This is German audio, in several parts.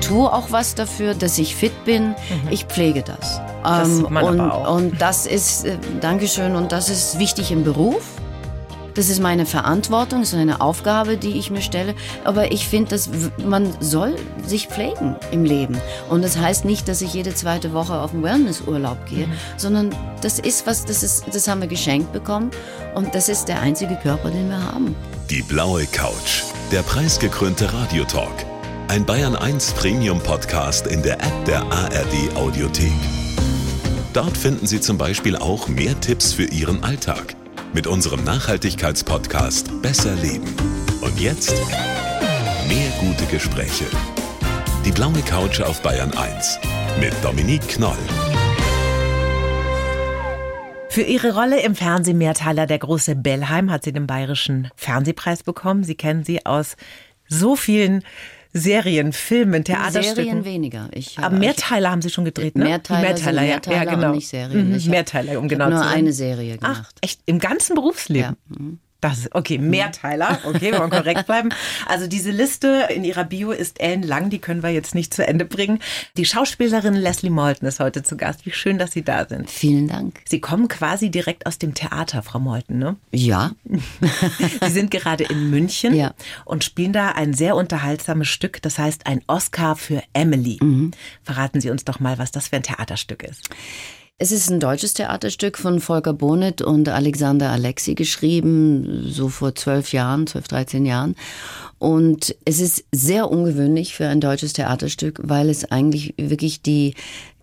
ich tue auch was dafür, dass ich fit bin. Mhm. Ich pflege das. das ähm, und, und das ist, äh, Dankeschön, und das ist wichtig im Beruf. Das ist meine Verantwortung, das ist eine Aufgabe, die ich mir stelle. Aber ich finde, dass man soll sich pflegen im Leben. Und das heißt nicht, dass ich jede zweite Woche auf einen Wellnessurlaub gehe, mhm. sondern das ist was, das ist, das haben wir geschenkt bekommen. Und das ist der einzige Körper, den wir haben. Die blaue Couch, der preisgekrönte Radiotalk. Ein Bayern 1 Premium Podcast in der App der ARD Audiothek. Dort finden Sie zum Beispiel auch mehr Tipps für Ihren Alltag mit unserem Nachhaltigkeitspodcast Besser Leben. Und jetzt mehr gute Gespräche. Die blaue Couch auf Bayern 1 mit Dominique Knoll. Für ihre Rolle im Fernsehmehrteiler Der große Bellheim hat sie den Bayerischen Fernsehpreis bekommen. Sie kennen sie aus so vielen Serien, Filmen, Theaterstücken. Serien weniger. Ich, Aber Mehrteiler haben Sie schon gedreht, ne? Mehrteiler, Mehrteiler, ja, Mehrteiler ja, genau. nicht Serien. Mhm, Mehrteiler, um genau zu sein. Nur eine Serie gemacht. Ach, echt? Im ganzen Berufsleben? Ja. Mhm. Das ist, okay, Mehrteiler. Okay, wir wollen korrekt bleiben. Also diese Liste in ihrer Bio ist ellenlang, die können wir jetzt nicht zu Ende bringen. Die Schauspielerin Leslie Moulton ist heute zu Gast. Wie schön, dass Sie da sind. Vielen Dank. Sie kommen quasi direkt aus dem Theater, Frau Moulton, ne? Ja. Sie sind gerade in München ja. und spielen da ein sehr unterhaltsames Stück, das heißt ein Oscar für Emily. Mhm. Verraten Sie uns doch mal, was das für ein Theaterstück ist. Es ist ein deutsches Theaterstück von Volker Bonet und Alexander Alexi geschrieben, so vor zwölf Jahren, zwölf, dreizehn Jahren. Und es ist sehr ungewöhnlich für ein deutsches Theaterstück, weil es eigentlich wirklich die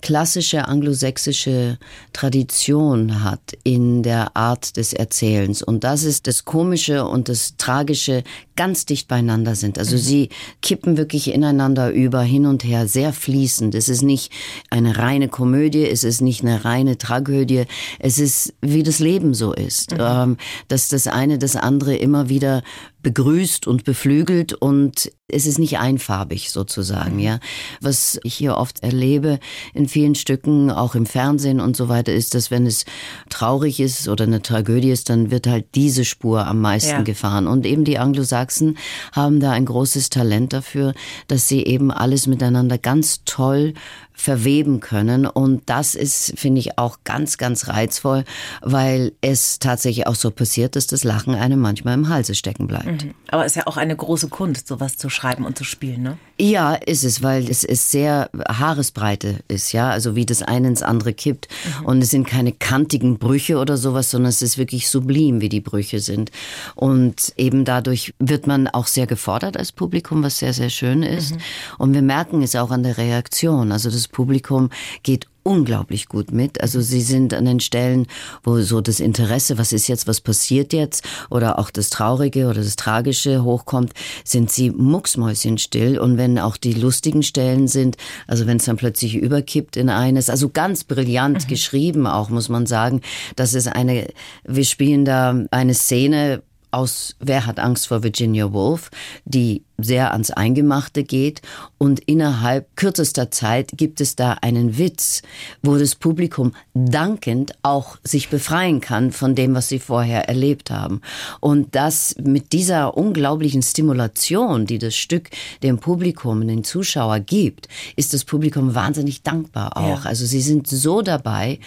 klassische anglosächsische Tradition hat in der Art des Erzählens. Und das ist das Komische und das Tragische ganz dicht beieinander sind. Also mhm. sie kippen wirklich ineinander über, hin und her, sehr fließend. Es ist nicht eine reine Komödie, es ist nicht eine reine Tragödie. Es ist, wie das Leben so ist. Mhm. Ähm, dass das eine das andere immer wieder begrüßt und beflügelt und es ist nicht einfarbig sozusagen, mhm. ja. Was ich hier oft erlebe in vielen Stücken, auch im Fernsehen und so weiter, ist, dass wenn es traurig ist oder eine Tragödie ist, dann wird halt diese Spur am meisten ja. gefahren. Und eben die Anglo-Sachsen haben da ein großes Talent dafür, dass sie eben alles miteinander ganz toll verweben können. Und das ist, finde ich, auch ganz, ganz reizvoll, weil es tatsächlich auch so passiert, dass das Lachen einem manchmal im Halse stecken bleibt. Mhm. Aber es ist ja auch eine große Kunst, sowas zu schreiben und zu spielen, ne? Ja, ist es, weil es ist sehr Haaresbreite ist, ja, also wie das eine ins andere kippt. Mhm. Und es sind keine kantigen Brüche oder sowas, sondern es ist wirklich sublim, wie die Brüche sind. Und eben dadurch wird man auch sehr gefordert als Publikum, was sehr, sehr schön ist. Mhm. Und wir merken es auch an der Reaktion. Also das Publikum geht unglaublich gut mit. Also sie sind an den Stellen, wo so das Interesse, was ist jetzt, was passiert jetzt, oder auch das Traurige oder das Tragische hochkommt, sind sie mucksmäuschenstill. Und wenn auch die lustigen Stellen sind, also wenn es dann plötzlich überkippt in eines, also ganz brillant mhm. geschrieben auch, muss man sagen. Das ist eine, wir spielen da eine Szene, aus Wer hat Angst vor Virginia Woolf, die sehr ans Eingemachte geht und innerhalb kürzester Zeit gibt es da einen Witz, wo das Publikum dankend auch sich befreien kann von dem, was sie vorher erlebt haben. Und das mit dieser unglaublichen Stimulation, die das Stück dem Publikum, den Zuschauer gibt, ist das Publikum wahnsinnig dankbar auch. Ja. Also sie sind so dabei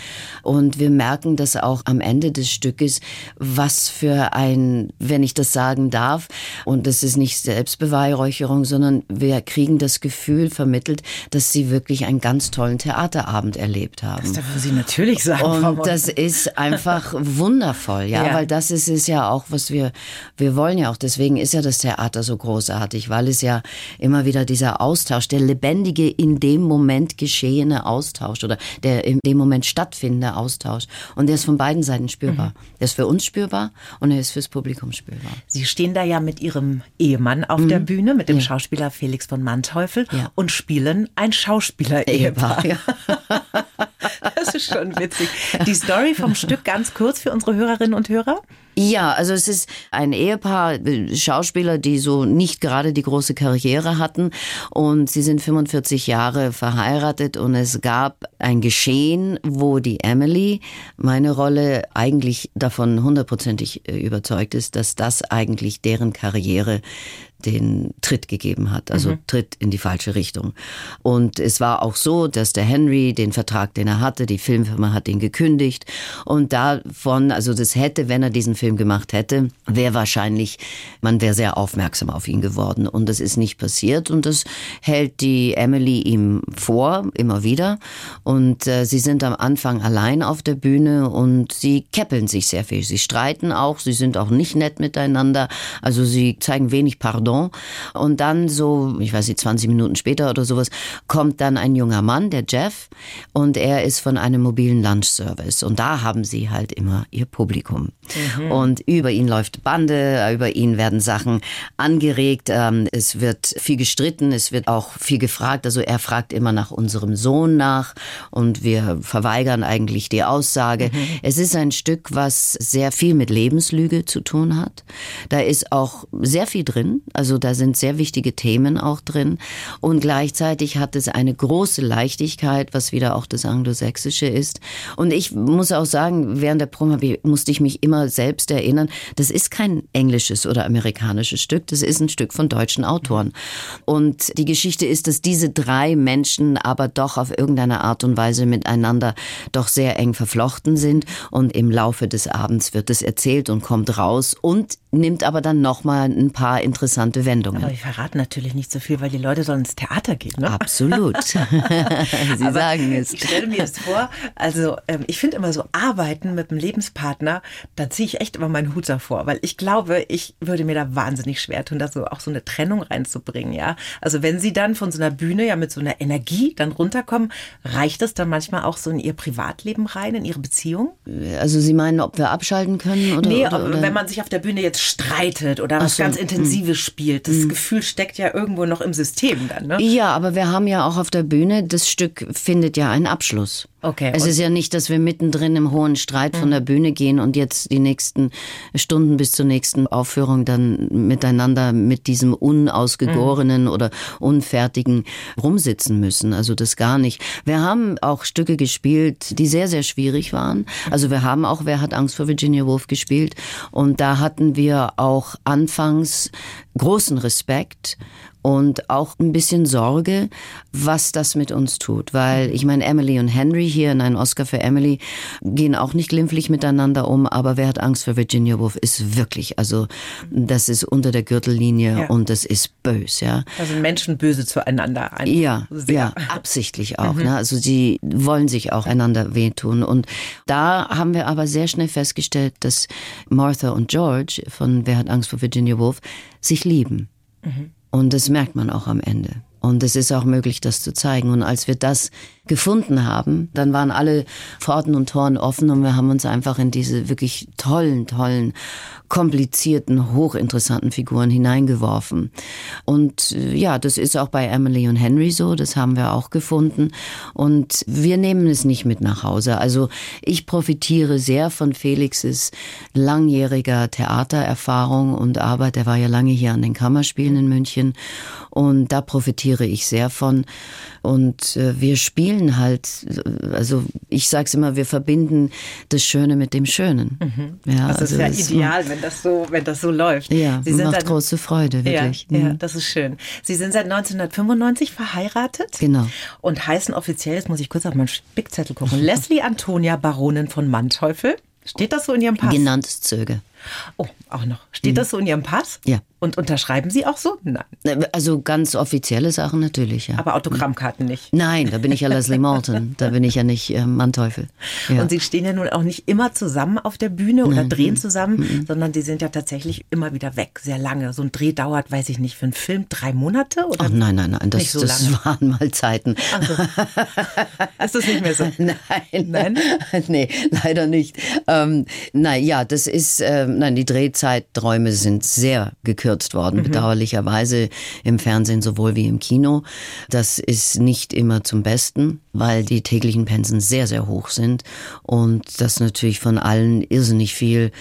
und wir merken das auch am Ende des Stückes, was für ein, wenn ich das sagen darf, und das ist nicht Selbstbeweis, Beweihräucherung, sondern wir kriegen das Gefühl vermittelt, dass sie wirklich einen ganz tollen Theaterabend erlebt haben. Das dürfen Sie natürlich sagen. Und das ist einfach wundervoll, ja, ja, weil das ist es ja auch, was wir, wir wollen ja auch, deswegen ist ja das Theater so großartig, weil es ja immer wieder dieser Austausch, der lebendige, in dem Moment geschehene Austausch oder der in dem Moment stattfindende Austausch. Und der ist von beiden Seiten spürbar. Mhm. Der ist für uns spürbar und er ist fürs Publikum spürbar. Sie stehen da ja mit Ihrem Ehemann auf mhm. der Bühne mit dem ja. Schauspieler Felix von Manteuffel ja. und spielen ein Schauspieler-Ehepaar. Ja. das ist schon witzig. Die Story vom Stück ganz kurz für unsere Hörerinnen und Hörer. Ja, also es ist ein Ehepaar, Schauspieler, die so nicht gerade die große Karriere hatten und sie sind 45 Jahre verheiratet und es gab ein Geschehen, wo die Emily, meine Rolle, eigentlich davon hundertprozentig äh, überzeugt ist, dass das eigentlich deren Karriere den Tritt gegeben hat, also mhm. Tritt in die falsche Richtung. Und es war auch so, dass der Henry den Vertrag, den er hatte, die Filmfirma hat ihn gekündigt. Und davon, also das hätte, wenn er diesen Film gemacht hätte, wäre wahrscheinlich, man wäre sehr aufmerksam auf ihn geworden. Und das ist nicht passiert. Und das hält die Emily ihm vor, immer wieder. Und äh, sie sind am Anfang allein auf der Bühne und sie keppeln sich sehr viel, sie streiten auch, sie sind auch nicht nett miteinander, also sie zeigen wenig Pardon Pardon. Und dann so, ich weiß nicht, 20 Minuten später oder sowas, kommt dann ein junger Mann, der Jeff, und er ist von einem mobilen Lunch-Service. Und da haben sie halt immer ihr Publikum. Mhm. Und über ihn läuft Bande, über ihn werden Sachen angeregt, ähm, es wird viel gestritten, es wird auch viel gefragt. Also er fragt immer nach unserem Sohn nach und wir verweigern eigentlich die Aussage. Mhm. Es ist ein Stück, was sehr viel mit Lebenslüge zu tun hat. Da ist auch sehr viel drin. Also da sind sehr wichtige Themen auch drin. Und gleichzeitig hat es eine große Leichtigkeit, was wieder auch das Anglosächsische ist. Und ich muss auch sagen, während der Promo musste ich mich immer selbst erinnern, das ist kein englisches oder amerikanisches Stück, das ist ein Stück von deutschen Autoren. Und die Geschichte ist, dass diese drei Menschen aber doch auf irgendeine Art und Weise miteinander doch sehr eng verflochten sind. Und im Laufe des Abends wird es erzählt und kommt raus und nimmt aber dann nochmal ein paar interessante interessante Wendungen. Aber ich verrate natürlich nicht so viel, weil die Leute sollen ins Theater gehen. Ne? Absolut. Sie Aber sagen es. Ich stelle mir es vor, also ähm, ich finde immer so Arbeiten mit einem Lebenspartner, da ziehe ich echt immer meinen Hut davor, weil ich glaube, ich würde mir da wahnsinnig schwer tun, da so auch so eine Trennung reinzubringen, ja. Also wenn sie dann von so einer Bühne ja mit so einer Energie dann runterkommen, reicht das dann manchmal auch so in ihr Privatleben rein, in ihre Beziehung? Also Sie meinen, ob wir abschalten können oder? Nee, oder, oder? wenn man sich auf der Bühne jetzt streitet oder was so. ganz Intensives spielt spielt. Das mhm. Gefühl steckt ja irgendwo noch im System dann, ne? Ja, aber wir haben ja auch auf der Bühne, das Stück findet ja einen Abschluss. Okay. Es ist ja nicht, dass wir mittendrin im hohen Streit von der Bühne gehen und jetzt die nächsten Stunden bis zur nächsten Aufführung dann miteinander mit diesem unausgegorenen mhm. oder unfertigen rumsitzen müssen. Also das gar nicht. Wir haben auch Stücke gespielt, die sehr, sehr schwierig waren. Also wir haben auch Wer hat Angst vor Virginia Woolf gespielt und da hatten wir auch anfangs großen Respekt und auch ein bisschen Sorge, was das mit uns tut. Weil ich meine, Emily und Henry hier in einem Oscar für Emily gehen auch nicht glimpflich miteinander um, aber wer hat Angst vor Virginia Woolf ist wirklich, also das ist unter der Gürtellinie ja. und das ist böse, ja. Also Menschen böse zueinander. Ja, sehr. ja, absichtlich auch. Mhm. Ne? Also sie wollen sich auch einander wehtun. Und da haben wir aber sehr schnell festgestellt, dass Martha und George von Wer hat Angst vor Virginia Woolf sich lieben. Mhm. Und das merkt man auch am Ende. Und es ist auch möglich, das zu zeigen. Und als wir das gefunden haben, dann waren alle Pforten und Toren offen und wir haben uns einfach in diese wirklich tollen, tollen, komplizierten, hochinteressanten Figuren hineingeworfen. Und äh, ja, das ist auch bei Emily und Henry so, das haben wir auch gefunden. Und wir nehmen es nicht mit nach Hause. Also ich profitiere sehr von Felixes langjähriger Theatererfahrung und Arbeit. Er war ja lange hier an den Kammerspielen in München. Und da profitiere ich sehr von. Und äh, wir spielen halt, also ich sage es immer, wir verbinden das Schöne mit dem Schönen. Mhm. Ja, das also ist ja ideal, wenn das so, wenn das so läuft. Ja, Sie macht seit, große Freude, wirklich. Ja, mhm. ja, das ist schön. Sie sind seit 1995 verheiratet. Genau. Und heißen offiziell, jetzt muss ich kurz auf meinen Spickzettel gucken, Leslie Antonia Baronin von Manteuffel. Steht das so in Ihrem Pass? Genanntes Zöge. Oh, auch noch. Steht mhm. das so in Ihrem Pass? Ja. Und unterschreiben Sie auch so? Nein. Also ganz offizielle Sachen natürlich, ja. Aber Autogrammkarten nicht? Nein, da bin ich ja Leslie Morton. da bin ich ja nicht äh, Manteuffel. Ja. Und Sie stehen ja nun auch nicht immer zusammen auf der Bühne oder Nein. drehen zusammen, mhm. sondern die sind ja tatsächlich immer wieder weg, sehr lange. So ein Dreh dauert, weiß ich nicht, für einen Film drei Monate? Oder Ach nein, nein, nein, das, so das waren mal Zeiten. Also, ist das nicht mehr so? nein, nein, nee, leider nicht. Ähm, nein, ja, das ist, äh, nein, die Drehzeiträume sind sehr gekürzt gekürzt worden, mhm. bedauerlicherweise im Fernsehen sowohl wie im Kino. Das ist nicht immer zum Besten, weil die täglichen Pensen sehr, sehr hoch sind und das natürlich von allen irrsinnig viel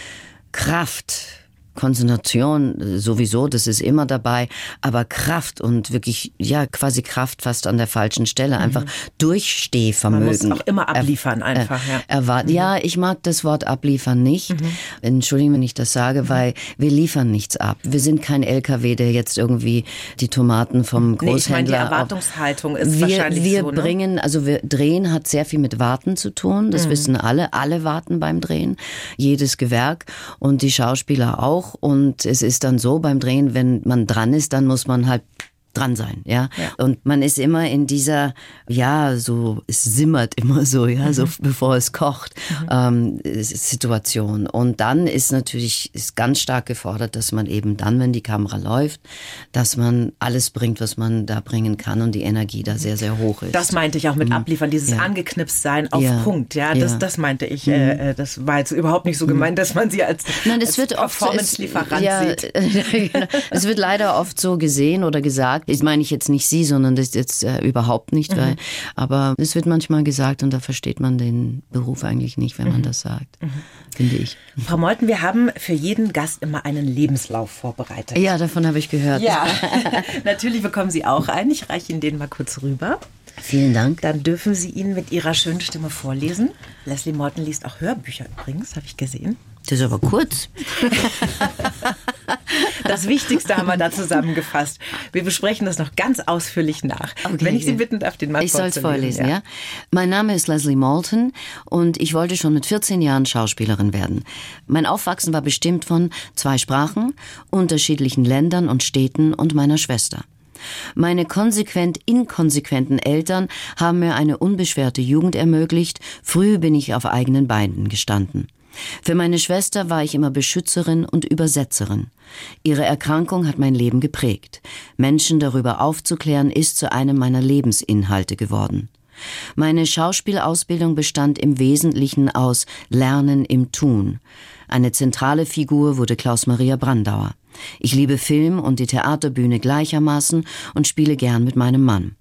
Kraft, Konzentration sowieso, das ist immer dabei, aber Kraft und wirklich, ja, quasi Kraft fast an der falschen Stelle, einfach mhm. Durchstehvermögen. Man muss auch immer abliefern einfach, ja. Erwart mhm. Ja, ich mag das Wort abliefern nicht. Mhm. Entschuldigen, wenn ich das sage, mhm. weil wir liefern nichts ab. Wir sind kein LKW, der jetzt irgendwie die Tomaten vom Großhändler... Nee, ich meine, die Erwartungshaltung ist wir, wahrscheinlich wir so, Wir ne? bringen, also wir drehen hat sehr viel mit Warten zu tun, das mhm. wissen alle. Alle warten beim Drehen, jedes Gewerk und die Schauspieler auch auch. Und es ist dann so beim Drehen, wenn man dran ist, dann muss man halt dran sein, ja? ja? Und man ist immer in dieser, ja, so, es simmert immer so, ja, mhm. so bevor es kocht, mhm. ähm, Situation. Und dann ist natürlich, ist ganz stark gefordert, dass man eben dann, wenn die Kamera läuft, dass man alles bringt, was man da bringen kann und die Energie da sehr, sehr hoch ist. Das meinte ich auch mit mhm. Abliefern, dieses ja. angeknipst sein auf ja. Punkt, ja, das, ja. das meinte ich. Mhm. Äh, äh, das war jetzt überhaupt nicht so mhm. gemeint, dass man sie als, Nein, wird Performance-Lieferant sieht. Genau. es wird leider oft so gesehen oder gesagt, ich meine ich jetzt nicht Sie, sondern das jetzt äh, überhaupt nicht, mhm. weil, aber es wird manchmal gesagt und da versteht man den Beruf eigentlich nicht, wenn man mhm. das sagt, mhm. finde ich. Frau Meuthen, wir haben für jeden Gast immer einen Lebenslauf vorbereitet. Ja, davon habe ich gehört. Ja, natürlich bekommen Sie auch einen. Ich reiche Ihnen den mal kurz rüber. Vielen Dank. Dann dürfen Sie ihn mit Ihrer schönen Stimme vorlesen. Leslie Morton liest auch Hörbücher übrigens, habe ich gesehen. Das ist aber kurz. Das Wichtigste haben wir da zusammengefasst. Wir besprechen das noch ganz ausführlich nach. Okay, Wenn ich Sie bitten darf, den Mann Ich soll es vorlesen, ja. ja. Mein Name ist Leslie Malton und ich wollte schon mit 14 Jahren Schauspielerin werden. Mein Aufwachsen war bestimmt von zwei Sprachen, unterschiedlichen Ländern und Städten und meiner Schwester. Meine konsequent inkonsequenten Eltern haben mir eine unbeschwerte Jugend ermöglicht. Früh bin ich auf eigenen Beinen gestanden. Für meine Schwester war ich immer Beschützerin und Übersetzerin. Ihre Erkrankung hat mein Leben geprägt. Menschen darüber aufzuklären ist zu einem meiner Lebensinhalte geworden. Meine Schauspielausbildung bestand im Wesentlichen aus Lernen im Tun. Eine zentrale Figur wurde Klaus Maria Brandauer. Ich liebe Film und die Theaterbühne gleichermaßen und spiele gern mit meinem Mann.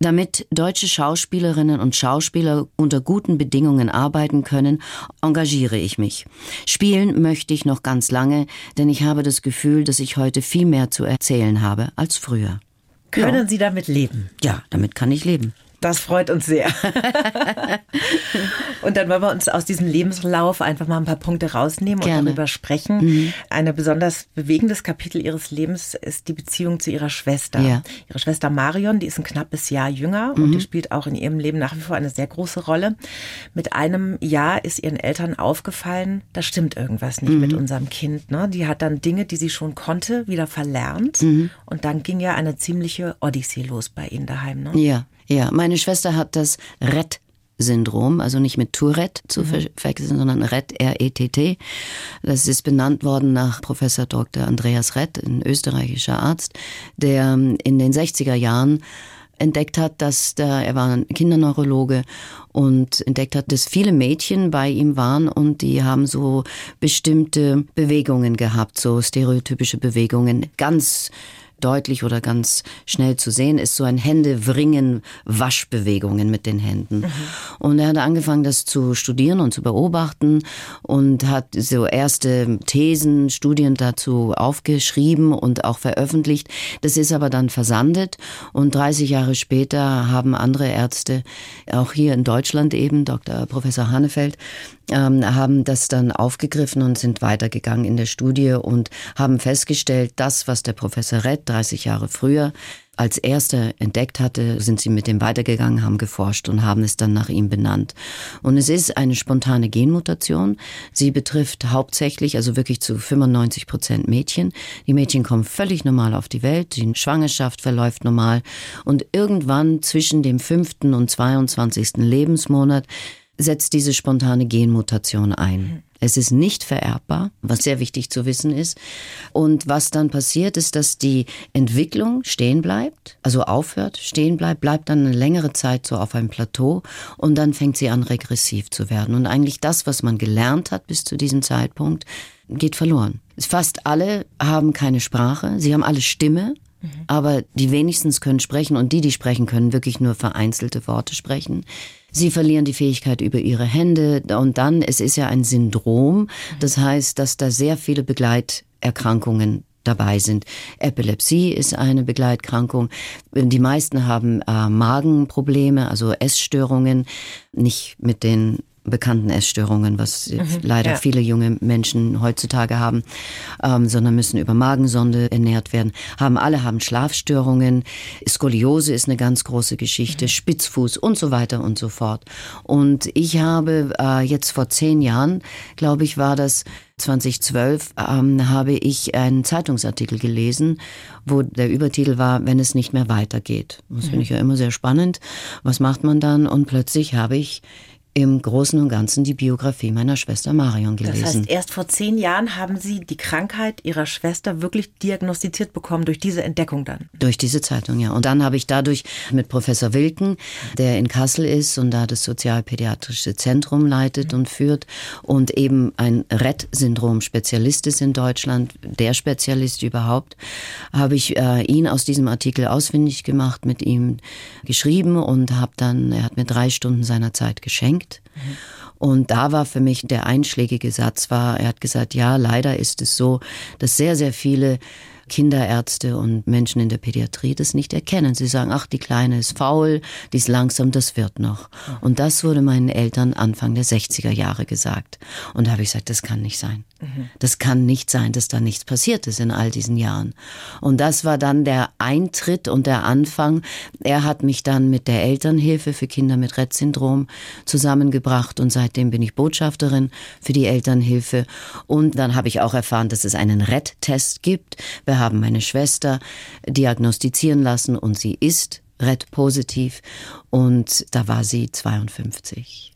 Damit deutsche Schauspielerinnen und Schauspieler unter guten Bedingungen arbeiten können, engagiere ich mich. Spielen möchte ich noch ganz lange, denn ich habe das Gefühl, dass ich heute viel mehr zu erzählen habe als früher. Können ja. Sie damit leben? Ja, damit kann ich leben. Das freut uns sehr. und dann wollen wir uns aus diesem Lebenslauf einfach mal ein paar Punkte rausnehmen Gerne. und darüber sprechen. Mhm. Ein besonders bewegendes Kapitel ihres Lebens ist die Beziehung zu ihrer Schwester. Ja. Ihre Schwester Marion, die ist ein knappes Jahr jünger mhm. und die spielt auch in ihrem Leben nach wie vor eine sehr große Rolle. Mit einem Jahr ist ihren Eltern aufgefallen, da stimmt irgendwas nicht mhm. mit unserem Kind. Ne? Die hat dann Dinge, die sie schon konnte, wieder verlernt. Mhm. Und dann ging ja eine ziemliche Odyssee los bei ihnen daheim. Ne? Ja. Ja, meine Schwester hat das Rett Syndrom, also nicht mit Tourette zu mhm. verwechseln, sondern Rett, R-E-T-T. Das ist benannt worden nach Professor Dr. Andreas Rett, ein österreichischer Arzt, der ähm, in den 60er Jahren entdeckt hat, dass da, er war ein Kinderneurologe und entdeckt hat, dass viele Mädchen bei ihm waren und die haben so bestimmte Bewegungen gehabt, so stereotypische Bewegungen, ganz deutlich oder ganz schnell zu sehen ist, so ein Händewringen, Waschbewegungen mit den Händen. Mhm. Und er hat angefangen, das zu studieren und zu beobachten und hat so erste Thesen, Studien dazu aufgeschrieben und auch veröffentlicht. Das ist aber dann versandet und 30 Jahre später haben andere Ärzte, auch hier in Deutschland eben, Dr. Professor Hannefeld, ähm, haben das dann aufgegriffen und sind weitergegangen in der Studie und haben festgestellt, das, was der Professor Rett 30 Jahre früher als erster entdeckt hatte, sind sie mit dem weitergegangen, haben geforscht und haben es dann nach ihm benannt. Und es ist eine spontane Genmutation. Sie betrifft hauptsächlich, also wirklich zu 95 Prozent Mädchen. Die Mädchen kommen völlig normal auf die Welt, die Schwangerschaft verläuft normal und irgendwann zwischen dem fünften und 22. Lebensmonat setzt diese spontane Genmutation ein. Es ist nicht vererbbar, was sehr wichtig zu wissen ist. Und was dann passiert, ist, dass die Entwicklung stehen bleibt, also aufhört, stehen bleibt, bleibt dann eine längere Zeit so auf einem Plateau und dann fängt sie an, regressiv zu werden. Und eigentlich das, was man gelernt hat bis zu diesem Zeitpunkt, geht verloren. Fast alle haben keine Sprache, sie haben alle Stimme, mhm. aber die wenigstens können sprechen und die, die sprechen können, wirklich nur vereinzelte Worte sprechen. Sie verlieren die Fähigkeit über ihre Hände und dann, es ist ja ein Syndrom, das heißt, dass da sehr viele Begleiterkrankungen dabei sind. Epilepsie ist eine Begleitkrankung. Die meisten haben äh, Magenprobleme, also Essstörungen, nicht mit den bekannten Essstörungen, was mhm, leider ja. viele junge Menschen heutzutage haben, ähm, sondern müssen über Magensonde ernährt werden. Haben alle haben Schlafstörungen, Skoliose ist eine ganz große Geschichte, mhm. Spitzfuß und so weiter und so fort. Und ich habe äh, jetzt vor zehn Jahren, glaube ich, war das 2012, ähm, habe ich einen Zeitungsartikel gelesen, wo der Übertitel war, wenn es nicht mehr weitergeht. Das mhm. finde ich ja immer sehr spannend. Was macht man dann? Und plötzlich habe ich im Großen und Ganzen die Biografie meiner Schwester Marion gelesen. Das heißt, erst vor zehn Jahren haben Sie die Krankheit Ihrer Schwester wirklich diagnostiziert bekommen durch diese Entdeckung dann? Durch diese Zeitung, ja. Und dann habe ich dadurch mit Professor Wilken, der in Kassel ist und da das Sozialpädiatrische Zentrum leitet mhm. und führt und eben ein RED-Syndrom-Spezialist ist in Deutschland, der Spezialist überhaupt, habe ich äh, ihn aus diesem Artikel ausfindig gemacht, mit ihm geschrieben und habe dann, er hat mir drei Stunden seiner Zeit geschenkt. Und da war für mich der einschlägige Satz war, er hat gesagt, ja, leider ist es so, dass sehr, sehr viele Kinderärzte und Menschen in der Pädiatrie das nicht erkennen. Sie sagen, ach, die Kleine ist faul, die ist langsam, das wird noch. Und das wurde meinen Eltern Anfang der 60er Jahre gesagt. Und da habe ich gesagt, das kann nicht sein. Das kann nicht sein, dass da nichts passiert ist in all diesen Jahren. Und das war dann der Eintritt und der Anfang. Er hat mich dann mit der Elternhilfe für Kinder mit Rett-Syndrom zusammengebracht und seitdem bin ich Botschafterin für die Elternhilfe. Und dann habe ich auch erfahren, dass es einen Rett-Test gibt. Wir haben meine Schwester diagnostizieren lassen und sie ist Rett-positiv und da war sie 52.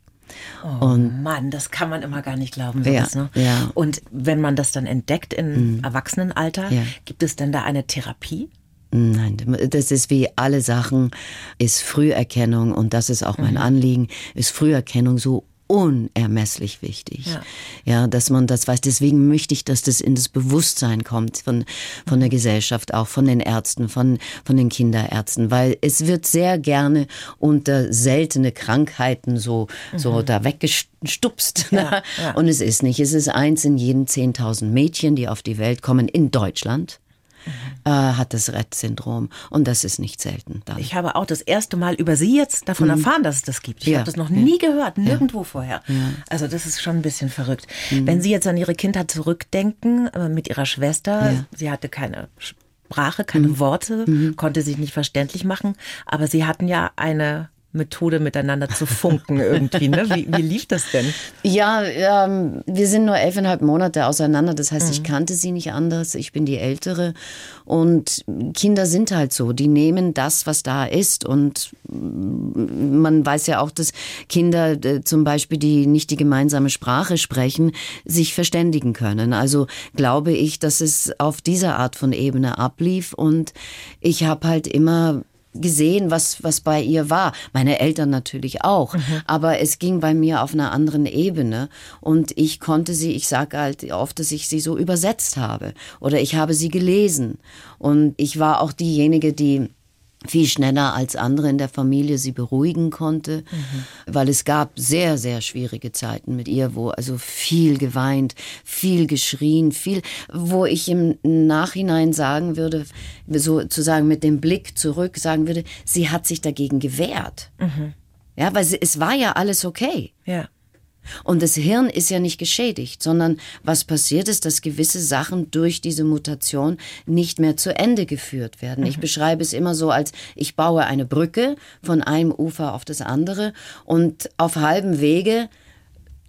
Oh und Mann, das kann man immer gar nicht glauben. Sowas, ja, ne? ja. Und wenn man das dann entdeckt im mhm. Erwachsenenalter, ja. gibt es denn da eine Therapie? Nein, das ist wie alle Sachen, ist Früherkennung und das ist auch mein mhm. Anliegen, ist Früherkennung so unermesslich wichtig. Ja. ja, dass man das weiß. Deswegen möchte ich, dass das in das Bewusstsein kommt von, von der Gesellschaft, auch von den Ärzten, von, von den Kinderärzten, weil es wird sehr gerne unter seltene Krankheiten so, mhm. so da weggestupst. Ja, ne? ja. Und es ist nicht. Es ist eins in jeden 10.000 Mädchen, die auf die Welt kommen in Deutschland äh, hat das Rett-Syndrom. Und das ist nicht selten. Dann. Ich habe auch das erste Mal über Sie jetzt davon mhm. erfahren, dass es das gibt. Ich ja. habe das noch nie ja. gehört, nirgendwo ja. vorher. Also das ist schon ein bisschen verrückt. Mhm. Wenn Sie jetzt an Ihre Kindheit zurückdenken äh, mit Ihrer Schwester, sie hatte keine Sprache, keine mhm. Worte, mhm. konnte sich nicht verständlich machen, aber Sie hatten ja eine Methode miteinander zu funken irgendwie. Ne? Wie, wie lief das denn? Ja, ähm, wir sind nur elfeinhalb Monate auseinander. Das heißt, mhm. ich kannte sie nicht anders. Ich bin die Ältere. Und Kinder sind halt so. Die nehmen das, was da ist. Und man weiß ja auch, dass Kinder äh, zum Beispiel, die nicht die gemeinsame Sprache sprechen, sich verständigen können. Also glaube ich, dass es auf dieser Art von Ebene ablief. Und ich habe halt immer gesehen, was, was bei ihr war. Meine Eltern natürlich auch. Mhm. Aber es ging bei mir auf einer anderen Ebene. Und ich konnte sie, ich sage halt oft, dass ich sie so übersetzt habe. Oder ich habe sie gelesen. Und ich war auch diejenige, die viel schneller als andere in der Familie sie beruhigen konnte, mhm. weil es gab sehr, sehr schwierige Zeiten mit ihr, wo also viel geweint, viel geschrien, viel, wo ich im Nachhinein sagen würde, sozusagen mit dem Blick zurück sagen würde, sie hat sich dagegen gewehrt. Mhm. Ja, weil es war ja alles okay. Ja. Und das Hirn ist ja nicht geschädigt, sondern was passiert ist, dass gewisse Sachen durch diese Mutation nicht mehr zu Ende geführt werden. Mhm. Ich beschreibe es immer so als, ich baue eine Brücke von einem Ufer auf das andere und auf halbem Wege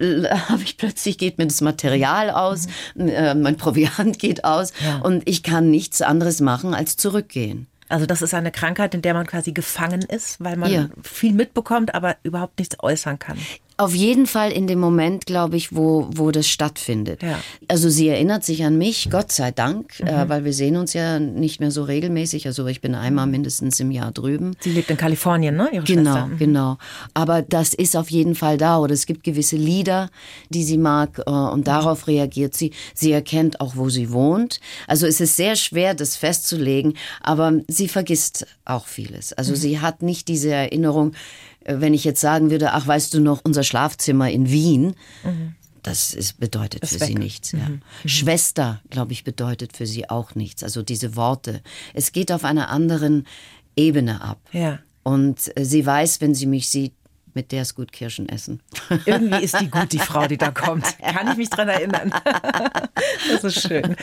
habe ich plötzlich geht mir das Material aus, mhm. mein Proviant geht aus ja. und ich kann nichts anderes machen als zurückgehen. Also das ist eine Krankheit, in der man quasi gefangen ist, weil man ja. viel mitbekommt, aber überhaupt nichts äußern kann. Auf jeden Fall in dem Moment, glaube ich, wo, wo das stattfindet. Ja. Also sie erinnert sich an mich, Gott sei Dank, mhm. äh, weil wir sehen uns ja nicht mehr so regelmäßig. Also ich bin einmal mindestens im Jahr drüben. Sie lebt in Kalifornien, ne? Ihre genau, Schwester. Mhm. genau. Aber das ist auf jeden Fall da. Oder es gibt gewisse Lieder, die sie mag äh, und darauf reagiert sie. Sie erkennt auch, wo sie wohnt. Also es ist sehr schwer, das festzulegen, aber sie vergisst auch vieles. Also mhm. sie hat nicht diese Erinnerung, äh, wenn ich jetzt sagen würde, ach, weißt du noch, unser Schlafzimmer in Wien, mhm. das ist, bedeutet ist für weg. sie nichts. Ja. Mhm. mhm. Schwester, glaube ich, bedeutet für sie auch nichts. Also diese Worte. Es geht auf einer anderen Ebene ab. Ja. Und äh, sie weiß, wenn sie mich sieht, mit der ist gut Kirschen essen. Irgendwie ist die gut, die Frau, die da kommt. Kann ich mich dran erinnern. Das ist schön.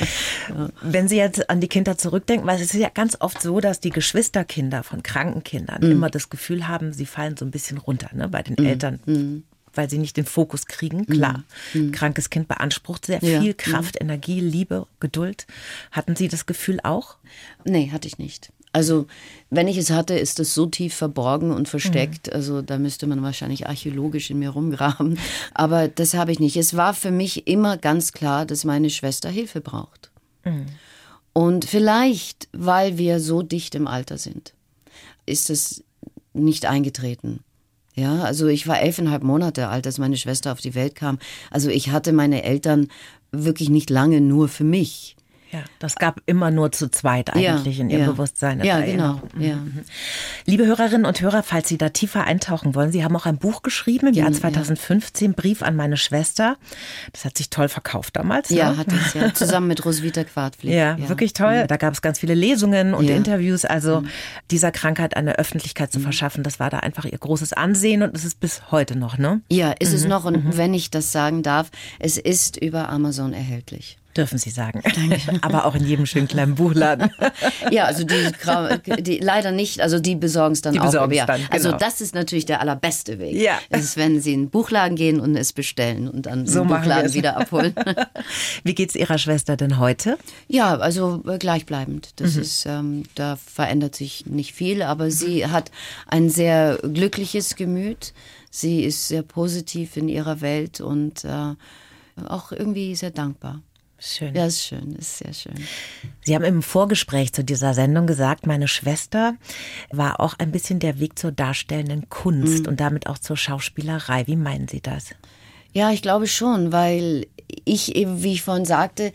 Wenn Sie jetzt an die Kinder zurückdenken, weil es ist ja ganz oft so, dass die Geschwisterkinder von kranken Kindern mhm. immer das Gefühl haben, sie fallen so ein bisschen runter ne, bei den mhm. Eltern. Mhm. Weil sie nicht den Fokus kriegen. Mhm. Klar, mhm. krankes Kind beansprucht sehr viel ja. Kraft, mhm. Energie, Liebe, Geduld. Hatten Sie das Gefühl auch? Nee, hatte ich nicht. Also, wenn ich es hatte, ist es so tief verborgen und versteckt. Mhm. Also, da müsste man wahrscheinlich archäologisch in mir rumgraben. Aber das habe ich nicht. Es war für mich immer ganz klar, dass meine Schwester Hilfe braucht. Mhm. Und vielleicht, weil wir so dicht im Alter sind, ist es nicht eingetreten. Ja, also ich war elfeinhalb Monate alt, als meine Schwester auf die Welt kam. Also ich hatte meine Eltern wirklich nicht lange nur für mich. Ja, das gab immer nur zu zweit eigentlich ja, in ihrem ja. Bewusstsein. Ja, genau. Mhm. Ja. Liebe Hörerinnen und Hörer, falls Sie da tiefer eintauchen wollen, Sie haben auch ein Buch geschrieben im Jahr 2015, Brief an meine Schwester. Das hat sich toll verkauft damals. Ja, ne? hat es ja. Zusammen mit Roswitha Quartflieg. Ja, wirklich toll. Mhm. Da gab es ganz viele Lesungen und Interviews. Also mhm. dieser Krankheit eine Öffentlichkeit zu verschaffen, das war da einfach ihr großes Ansehen und es ist bis heute noch, ne? Ja, ist es mhm. noch. Und mhm. wenn ich das sagen darf, es ist über Amazon erhältlich. Dürfen Sie sagen. Aber auch in jedem schönen kleinen Buchladen. ja, also die, die, leider nicht, also die besorgen es dann die auch. Besorgen ja. dann, also genau. Also das ist natürlich der allerbeste Weg. Ja. Das ist, wenn Sie in den Buchladen gehen und es bestellen und dann so im Buchladen wieder abholen. Wie geht es Ihrer Schwester denn heute? Ja, also äh, gleichbleibend. Das mhm. ist, ähm, da verändert sich nicht viel, aber sie hat ein sehr glückliches Gemüt. Sie ist sehr positiv in ihrer Welt und äh, auch irgendwie sehr dankbar. Schön. Ja, ist schön, ist sehr schön. Sie haben im Vorgespräch zu dieser Sendung gesagt, meine Schwester war auch ein bisschen der Weg zur darstellenden Kunst mhm. und damit auch zur Schauspielerei. Wie meinen Sie das? Ja, ich glaube schon, weil ich eben, wie ich vorhin sagte,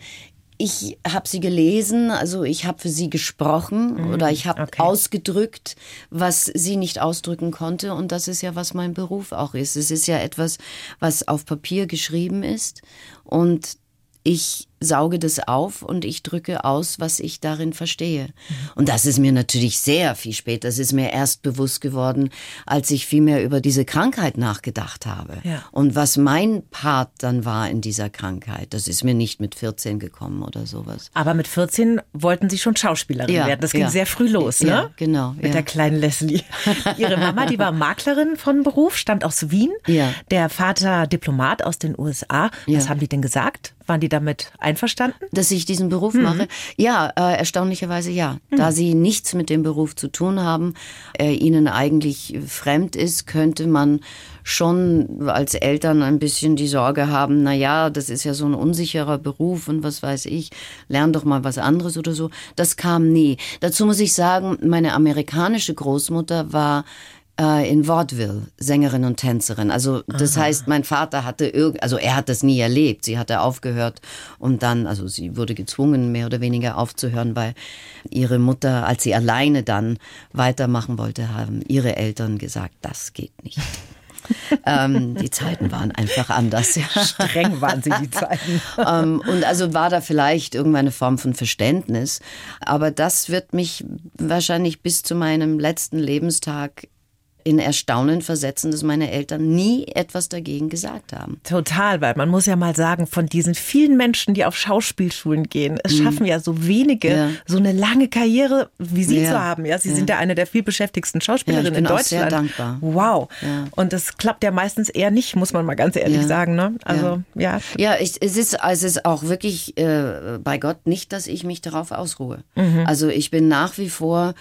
ich habe sie gelesen, also ich habe für sie gesprochen mhm, oder ich habe okay. ausgedrückt, was sie nicht ausdrücken konnte. Und das ist ja, was mein Beruf auch ist. Es ist ja etwas, was auf Papier geschrieben ist. Und ich sauge das auf und ich drücke aus, was ich darin verstehe. Und das ist mir natürlich sehr viel später. Das ist mir erst bewusst geworden, als ich viel mehr über diese Krankheit nachgedacht habe. Ja. Und was mein Part dann war in dieser Krankheit. Das ist mir nicht mit 14 gekommen oder sowas. Aber mit 14 wollten Sie schon Schauspielerin ja, werden. Das ging ja. sehr früh los, ne? Ja, genau. Mit der kleinen Leslie. Ihre Mama, die war Maklerin von Beruf, stammt aus Wien. Ja. Der Vater Diplomat aus den USA. Was haben die denn gesagt? Waren die damit einverstanden? Dass ich diesen Beruf mhm. mache? Ja, äh, erstaunlicherweise ja. Mhm. Da sie nichts mit dem Beruf zu tun haben, äh, ihnen eigentlich fremd ist, könnte man schon als Eltern ein bisschen die Sorge haben, na ja, das ist ja so ein unsicherer Beruf und was weiß ich, lern doch mal was anderes oder so. Das kam nie. Dazu muss ich sagen, meine amerikanische Großmutter war äh, in Vaudeville, Sängerin und Tänzerin. Also das Aha. heißt, mein Vater hatte irgend, also er hat das nie erlebt. Sie hatte aufgehört und dann, also sie wurde gezwungen, mehr oder weniger aufzuhören, weil ihre Mutter, als sie alleine dann weitermachen wollte, haben ihre Eltern gesagt, das geht nicht. ähm, die Zeiten waren einfach anders. Ja. Streng waren sie, die Zeiten. ähm, und also war da vielleicht irgendeine Form von Verständnis. Aber das wird mich wahrscheinlich bis zu meinem letzten Lebenstag in Erstaunen versetzen, dass meine Eltern nie etwas dagegen gesagt haben. Total, weil man muss ja mal sagen, von diesen vielen Menschen, die auf Schauspielschulen gehen, es mhm. schaffen ja so wenige, ja. so eine lange Karriere wie Sie ja. zu haben. Ja, Sie ja. sind ja eine der viel beschäftigsten Schauspielerinnen in Deutschland. Sehr dankbar. Wow. Und das klappt ja meistens eher nicht, muss man mal ganz ehrlich sagen. Ne? Also ja. Ja, ich, es ist es ist auch wirklich äh, bei Gott nicht, dass ich mich darauf ausruhe. Mhm. Also ich bin nach wie vor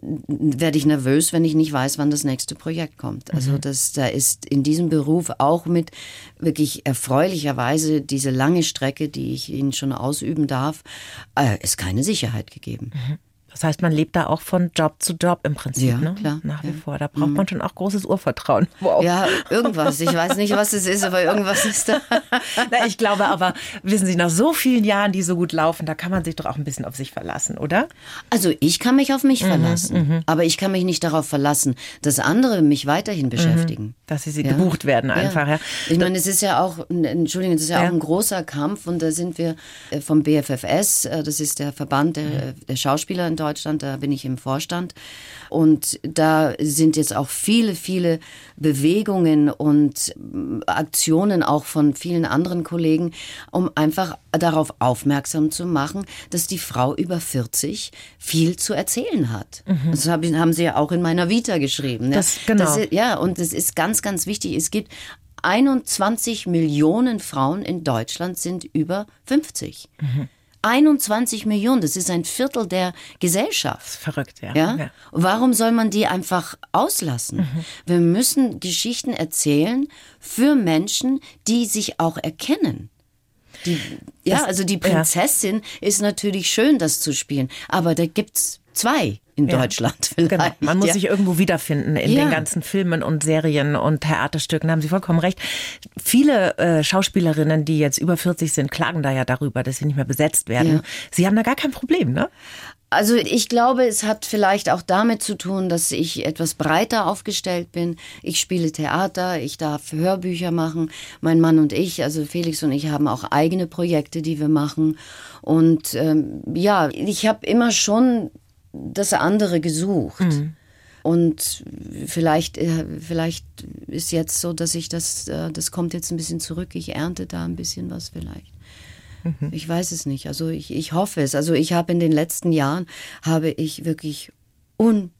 werde ich nervös, wenn ich nicht weiß, wann das nächste Projekt kommt. Also mhm. das, da ist in diesem Beruf auch mit wirklich erfreulicherweise diese lange Strecke, die ich Ihnen schon ausüben darf, äh, ist keine Sicherheit gegeben. Mhm. Das heißt, man lebt da auch von Job zu Job im Prinzip, Ja, ne? klar, Nach wie ja. vor. Da braucht man schon auch großes Urvertrauen. Wow. Ja, irgendwas. Ich weiß nicht, was es ist, aber irgendwas ist da. Na, ich glaube aber, wissen Sie, nach so vielen Jahren, die so gut laufen, da kann man sich doch auch ein bisschen auf sich verlassen, oder? Also ich kann mich auf mich Mhm, verlassen, aber ich kann mich nicht darauf verlassen, dass andere mich weiterhin beschäftigen. Dass sie, sie Ja. gebucht werden einfach, ja. Ich meine, es ist ja auch, Entschuldigung, es ist ja, auch ein großer Kampf und da sind wir äh, vom BFFS, äh, das ist der Verband der, der Schauspieler in Deutschland, da bin ich im Vorstand und da sind jetzt auch viele, viele Bewegungen und ähm, Aktionen auch von vielen anderen Kollegen, um einfach darauf aufmerksam zu machen, dass die Frau über 40 viel zu erzählen hat. Das hab ich- haben sie ja auch in meiner Vita geschrieben. ne? Das- genau. Das ja, und es ist ganz, ganz wichtig. Es gibt 21 Millionen Frauen in Deutschland sind über 50. 21 Millionen, das ist ein Viertel der Gesellschaft. Verrückt, ja. Ja? ja. Warum soll man die einfach auslassen? Wir müssen Geschichten erzählen für Menschen, die sich auch erkennen. Die, ja, Das- also die ja. Prinzessin ist natürlich schön, das zu spielen, aber da gibt's zwei in Ja. Deutschland vielleicht. Genau. Man muss ja. sich irgendwo wiederfinden in Ja. den ganzen Filmen und Serien und Theaterstücken. Da haben Sie vollkommen recht. Viele äh, Schauspielerinnen, die jetzt über 40 sind, klagen da ja darüber, dass sie nicht mehr besetzt werden. Sie haben da gar kein Problem, ne? Also ich glaube, es hat vielleicht auch damit zu tun, dass ich etwas breiter aufgestellt bin. Ich spiele Theater, ich darf Hörbücher machen. Mein Mann und ich, also Felix und ich, haben auch eigene Projekte, die wir machen. Und ähm, ja, ich habe immer schon das andere gesucht. Und vielleicht, äh, vielleicht ist jetzt so, dass ich das, äh, das kommt jetzt ein bisschen zurück. Ich ernte da ein bisschen was vielleicht. Ich weiß es nicht. Also ich, ich hoffe es. Also ich habe in den letzten Jahren habe ich wirklich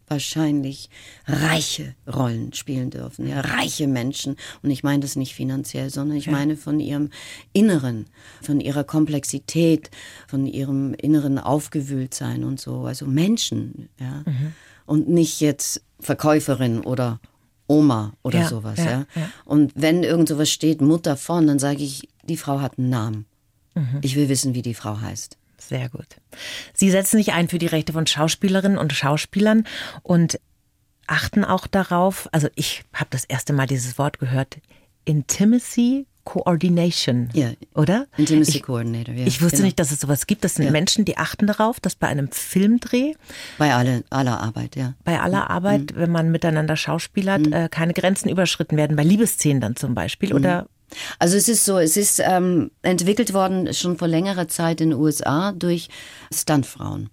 unwahrscheinlich reiche Rollen spielen dürfen. Ja, reiche Menschen. Und ich meine das nicht finanziell, sondern ich meine von ihrem Inneren, von ihrer Komplexität, von ihrem inneren Aufgewühltsein und so. Also Menschen, ja. Und nicht jetzt Verkäuferin oder Oma oder Ja, sowas, ja, ja. ja. Und wenn irgend sowas steht, Mutter von, dann sage ich, die Frau hat einen Namen. Ich will wissen, wie die Frau heißt. Sehr gut. Sie setzen sich ein für die Rechte von Schauspielerinnen und Schauspielern und achten auch darauf, also ich habe das erste Mal dieses Wort gehört, Intimacy Coordination, Ja. oder? Intimacy ich, Coordinator, ja. Ich wusste genau. nicht, dass es sowas gibt. Das sind Ja. Menschen, die achten darauf, dass bei einem Filmdreh, Bei alle, aller Arbeit, ja. bei aller Arbeit, wenn man miteinander schauspielert, äh, keine Grenzen überschritten werden, bei Liebesszenen dann zum Beispiel, oder? Also es ist so, es ist ähm, entwickelt worden schon vor längerer Zeit in den USA durch Stuntfrauen.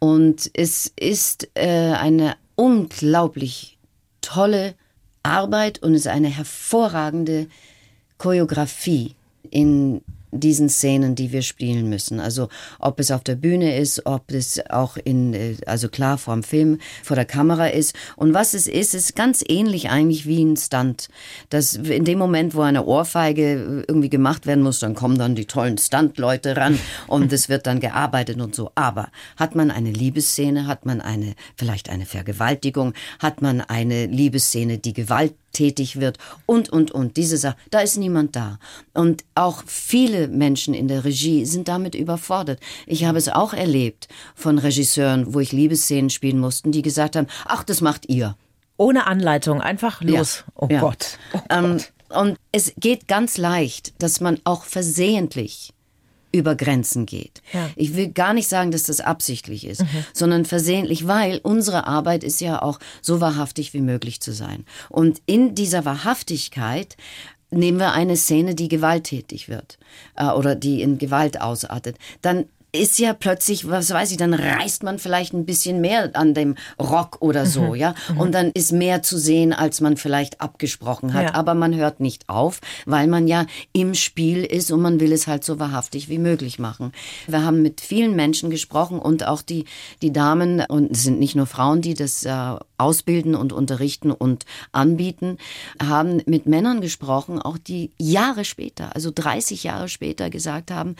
Und es ist äh, eine unglaublich tolle Arbeit und es ist eine hervorragende Choreografie in diesen Szenen, die wir spielen müssen. Also ob es auf der Bühne ist, ob es auch in, äh, also klar vorm Film, vor der Kamera ist. Und was es ist, ist ganz ähnlich eigentlich wie ein Stunt. Das in dem Moment, wo eine Ohrfeige irgendwie gemacht werden muss, dann kommen dann die tollen Stunt-Leute ran und es wird dann gearbeitet und so. Aber hat man eine Liebesszene, hat man eine, vielleicht eine Vergewaltigung, hat man eine Liebesszene, die Gewalt tätig wird und, und, und. Diese Sache, da ist niemand da. Und auch viele Menschen in der Regie sind damit überfordert. Ich habe es auch erlebt von Regisseuren, wo ich Liebesszenen spielen mussten, die gesagt haben, ach, das macht ihr. Ohne Anleitung, einfach los. Ja. Oh Ja. Gott. Oh Ähm, Gott. und es geht ganz leicht, dass man auch versehentlich über Grenzen geht. Ja. Ich will gar nicht sagen, dass das absichtlich ist, sondern versehentlich, weil unsere Arbeit ist ja auch so wahrhaftig wie möglich zu sein. Und in dieser Wahrhaftigkeit nehmen wir eine Szene, die gewalttätig wird äh, oder die in Gewalt ausartet, dann ist ja plötzlich, was weiß ich, dann reißt man vielleicht ein bisschen mehr an dem Rock oder so, ja. Und dann ist mehr zu sehen, als man vielleicht abgesprochen hat. Ja. Aber man hört nicht auf, weil man ja im Spiel ist und man will es halt so wahrhaftig wie möglich machen. Wir haben mit vielen Menschen gesprochen und auch die, die Damen, und es sind nicht nur Frauen, die das äh, ausbilden und unterrichten und anbieten, haben mit Männern gesprochen, auch die Jahre später, also 30 Jahre später gesagt haben,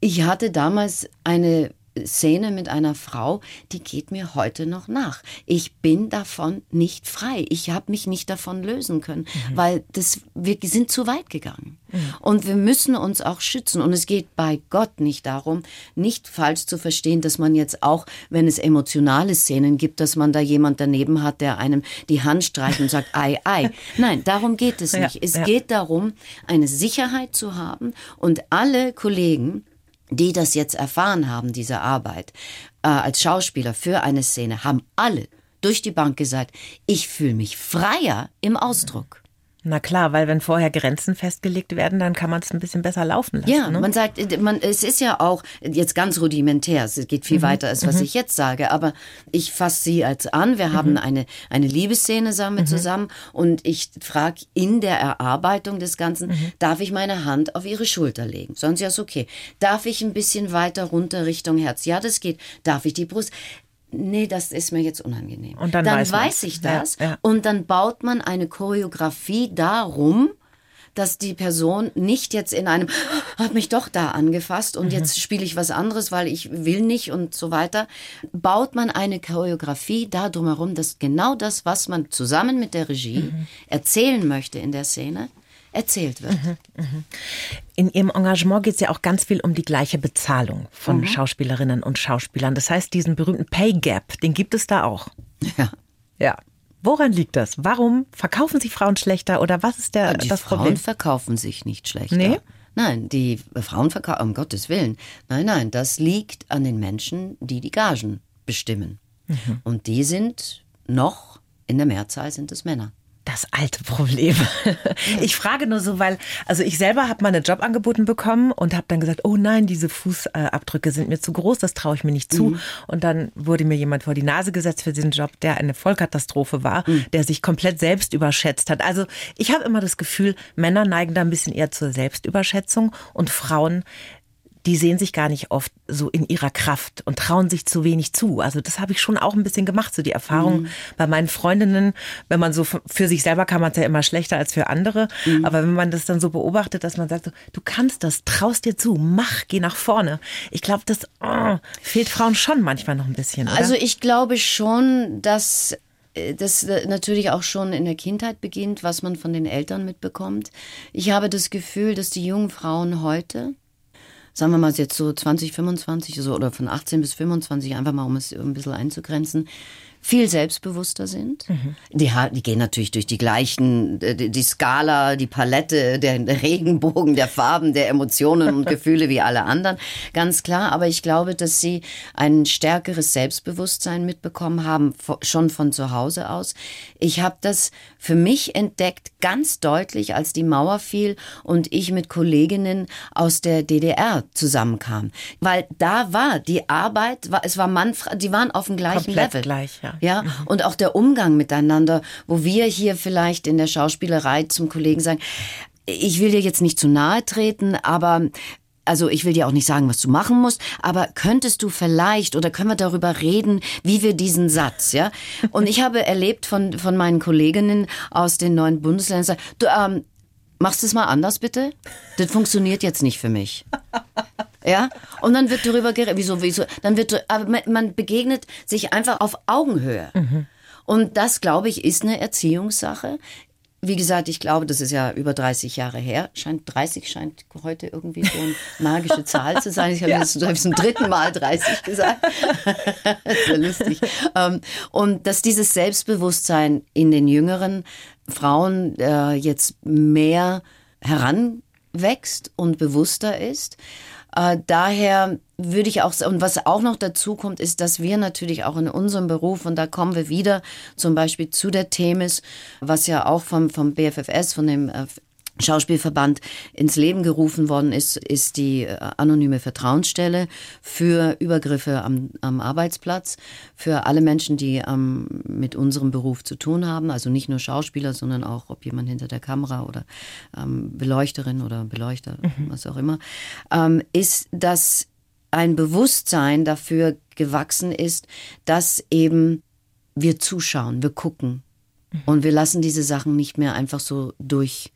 ich hatte damals eine Szene mit einer Frau, die geht mir heute noch nach. Ich bin davon nicht frei. Ich habe mich nicht davon lösen können, mhm. weil das, wir sind zu weit gegangen. Mhm. Und wir müssen uns auch schützen. Und es geht bei Gott nicht darum, nicht falsch zu verstehen, dass man jetzt auch, wenn es emotionale Szenen gibt, dass man da jemand daneben hat, der einem die Hand streicht und sagt, ei, ei. Nein, darum geht es nicht. Ja, es ja. geht darum, eine Sicherheit zu haben und alle Kollegen, die das jetzt erfahren haben, diese Arbeit, äh, als Schauspieler für eine Szene, haben alle durch die Bank gesagt, ich fühle mich freier im Ausdruck. Na klar, weil wenn vorher Grenzen festgelegt werden, dann kann man es ein bisschen besser laufen lassen. Ja, ne? man sagt, man, es ist ja auch jetzt ganz rudimentär, es geht viel mhm. weiter als was mhm. ich jetzt sage, aber ich fasse sie als an. Wir mhm. haben eine, eine Liebesszene sagen wir mhm. zusammen und ich frage in der Erarbeitung des Ganzen, mhm. darf ich meine Hand auf ihre Schulter legen? Sonst ja ist okay. Darf ich ein bisschen weiter runter Richtung Herz? Ja, das geht. Darf ich die Brust? Nee, das ist mir jetzt unangenehm. Und dann, dann weiß, weiß ich das ja, ja. und dann baut man eine Choreografie darum, dass die Person nicht jetzt in einem hat mich doch da angefasst und mhm. jetzt spiele ich was anderes, weil ich will nicht und so weiter, baut man eine Choreografie da drumherum, dass genau das, was man zusammen mit der Regie mhm. erzählen möchte in der Szene, erzählt wird. Mhm, mhm. In Ihrem Engagement geht es ja auch ganz viel um die gleiche Bezahlung von mhm. Schauspielerinnen und Schauspielern. Das heißt, diesen berühmten Pay Gap, den gibt es da auch. Ja. Ja. Woran liegt das? Warum verkaufen sich Frauen schlechter oder was ist der, die das Frauen Problem? verkaufen sich nicht schlechter. Nee? Nein, die Frauen verkaufen, um Gottes Willen. Nein, nein, das liegt an den Menschen, die die Gagen bestimmen. Mhm. Und die sind noch, in der Mehrzahl sind es Männer das alte Problem. Ich frage nur so, weil, also ich selber habe mal einen Job angeboten bekommen und habe dann gesagt, oh nein, diese Fußabdrücke sind mir zu groß, das traue ich mir nicht zu. Mhm. Und dann wurde mir jemand vor die Nase gesetzt für diesen Job, der eine Vollkatastrophe war, mhm. der sich komplett selbst überschätzt hat. Also ich habe immer das Gefühl, Männer neigen da ein bisschen eher zur Selbstüberschätzung und Frauen die sehen sich gar nicht oft so in ihrer Kraft und trauen sich zu wenig zu. Also das habe ich schon auch ein bisschen gemacht, so die Erfahrung mhm. bei meinen Freundinnen. Wenn man so für sich selber kann man es ja immer schlechter als für andere. Mhm. Aber wenn man das dann so beobachtet, dass man sagt, so, du kannst das, traust dir zu, mach, geh nach vorne. Ich glaube, das oh, fehlt Frauen schon manchmal noch ein bisschen. Oder? Also ich glaube schon, dass äh, das natürlich auch schon in der Kindheit beginnt, was man von den Eltern mitbekommt. Ich habe das Gefühl, dass die jungen Frauen heute sagen wir mal jetzt so 20, 25 so, oder von 18 bis 25, einfach mal um es ein bisschen einzugrenzen, viel selbstbewusster sind. Mhm. Die, die, gehen natürlich durch die gleichen, äh, die, die Skala, die Palette, der, der, Regenbogen der Farben, der Emotionen und Gefühle wie alle anderen, ganz klar. Aber ich glaube, dass sie ein stärkeres Selbstbewusstsein mitbekommen haben, schon von zu Hause aus. Ich habe das für mich entdeckt ganz deutlich, als die Mauer fiel und ich mit Kolleginnen aus der DDR zusammenkam. Weil da war die Arbeit, es war Mann, die waren auf dem gleichen Komplett Level. gleich, ja. Ja, mhm. und auch der Umgang miteinander, wo wir hier vielleicht in der Schauspielerei zum Kollegen sagen, ich will dir jetzt nicht zu nahe treten, aber also ich will dir auch nicht sagen, was du machen musst, aber könntest du vielleicht oder können wir darüber reden, wie wir diesen Satz, ja? Und ich habe erlebt von, von meinen Kolleginnen aus den neuen Bundesländern, du, ähm, machst es mal anders bitte? Das funktioniert jetzt nicht für mich. Ja, und dann wird darüber geredet, wieso, wieso, dann wird, aber man begegnet sich einfach auf Augenhöhe. Mhm. Und das, glaube ich, ist eine Erziehungssache. Wie gesagt, ich glaube, das ist ja über 30 Jahre her. Scheint 30 scheint heute irgendwie so eine magische Zahl zu sein. Ich habe ja. jetzt hab zum dritten Mal 30 gesagt. das ist ja lustig. Ähm, und dass dieses Selbstbewusstsein in den jüngeren Frauen äh, jetzt mehr heranwächst und bewusster ist. Äh, daher würde ich auch, und was auch noch dazu kommt, ist, dass wir natürlich auch in unserem Beruf, und da kommen wir wieder zum Beispiel zu der Themis, was ja auch vom, vom BFFS, von dem äh, Schauspielverband ins Leben gerufen worden ist, ist die äh, anonyme Vertrauensstelle für Übergriffe am, am Arbeitsplatz, für alle Menschen, die ähm, mit unserem Beruf zu tun haben, also nicht nur Schauspieler, sondern auch, ob jemand hinter der Kamera oder ähm, Beleuchterin oder Beleuchter, mhm. was auch immer, ähm, ist, dass ein Bewusstsein dafür gewachsen ist, dass eben wir zuschauen, wir gucken mhm. und wir lassen diese Sachen nicht mehr einfach so durch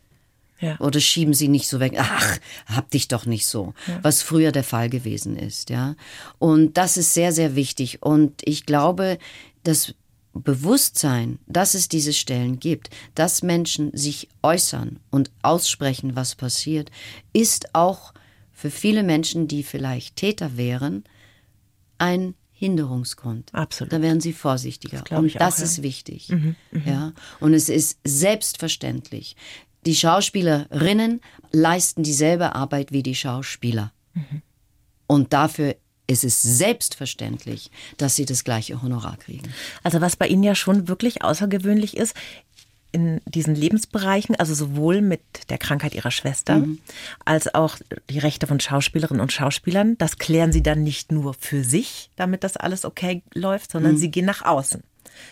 Ja. Oder schieben sie nicht so weg. Ach, hab dich doch nicht so. Was früher der Fall gewesen ist, ja. Und das ist sehr, sehr wichtig. Und ich glaube, das Bewusstsein, dass es diese Stellen gibt, dass Menschen sich äußern und aussprechen, was passiert, ist auch für viele Menschen, die vielleicht Täter wären, ein Hinderungsgrund. Absolut. Da werden sie vorsichtiger. glaub und ich auch, das ja. ist wichtig. Ja. Und es ist selbstverständlich. Die Schauspielerinnen leisten dieselbe Arbeit wie die Schauspieler. Und dafür ist es selbstverständlich, dass sie das gleiche Honorar kriegen. Also was bei Ihnen ja schon wirklich außergewöhnlich ist, in diesen Lebensbereichen, also sowohl mit der Krankheit Ihrer Schwester als auch die Rechte von Schauspielerinnen und Schauspielern, das klären Sie dann nicht nur für sich, damit das alles okay läuft, sondern Sie gehen nach außen.